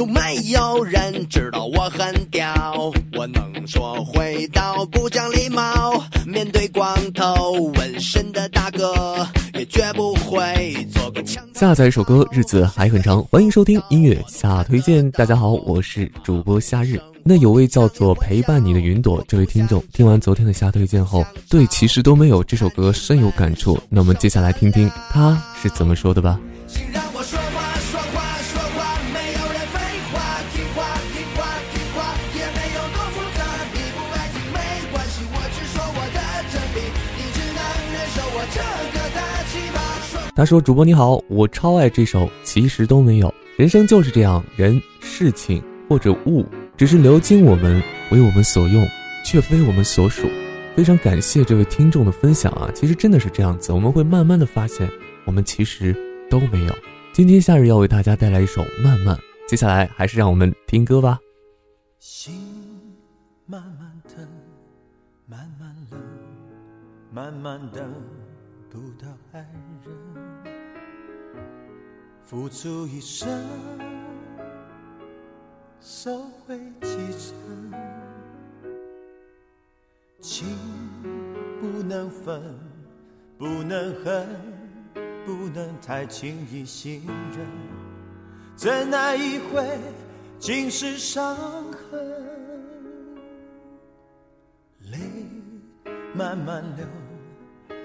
有没有人知道我很屌？我能说会道，不讲礼貌。面对光头纹身的大哥，也绝不会做个强。下载一首歌，日子还很长。欢迎收听音乐下推荐。大家好，我是主播夏日。那有位叫做陪伴你的云朵这位听众，听完昨天的下推荐后，对其实都没有这首歌深有感触。那我们接下来听听他是怎么说的吧。他说：“主播你好，我超爱这首，其实都没有。人生就是这样，人、事情或者物，只是流经我们，为我们所用，却非我们所属。非常感谢这位听众的分享啊！其实真的是这样子，我们会慢慢的发现，我们其实都没有。今天夏日要为大家带来一首《慢慢》，接下来还是让我们听歌吧。心慢慢的，慢慢冷，慢慢等不到爱人。付出一生，收回几成，情不能分，不能恨，不能太轻易信任，怎奈一回尽是伤痕，泪慢慢流，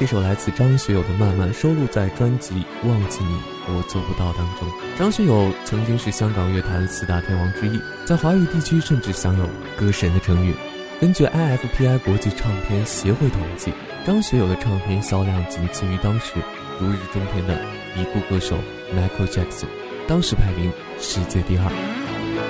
这首来自张学友的《慢慢》收录在专辑《忘记你我做不到》当中。张学友曾经是香港乐坛四大天王之一，在华语地区甚至享有“歌神”的称誉。根据 IFPI 国际唱片协会统计，张学友的唱片销量仅次于当时如日中天的已故歌手 Michael Jackson，当时排名世界第二。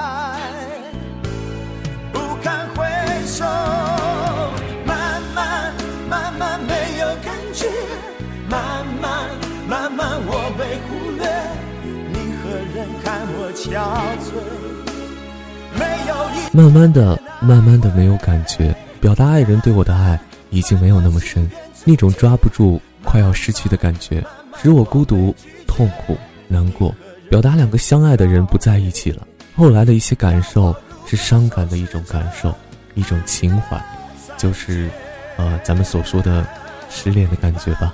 慢慢的，慢慢的没有感觉，表达爱人对我的爱已经没有那么深，那种抓不住、快要失去的感觉，使我孤独、痛苦、难过。表达两个相爱的人不在一起了，后来的一些感受是伤感的一种感受，一种情怀，就是，呃，咱们所说的失恋的感觉吧。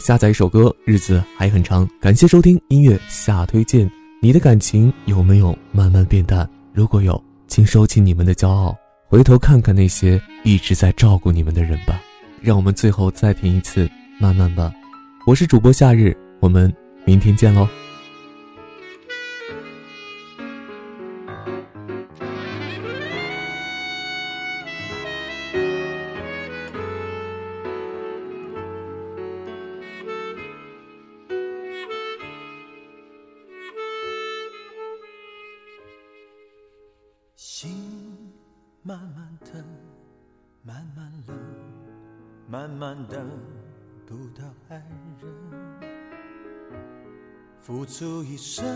下载一首歌，日子还很长。感谢收听音乐下推荐。你的感情有没有慢慢变淡？如果有，请收起你们的骄傲，回头看看那些一直在照顾你们的人吧。让我们最后再听一次《慢慢吧》。我是主播夏日，我们明天见喽。慢慢等，慢慢冷，慢慢等不到爱人，付出一生，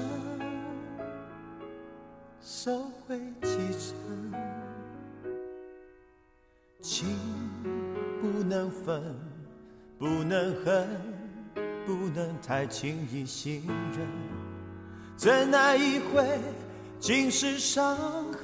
收回几成，情不能分，不能恨，不能太轻易信任，真爱一回。尽是伤痕，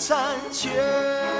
残缺？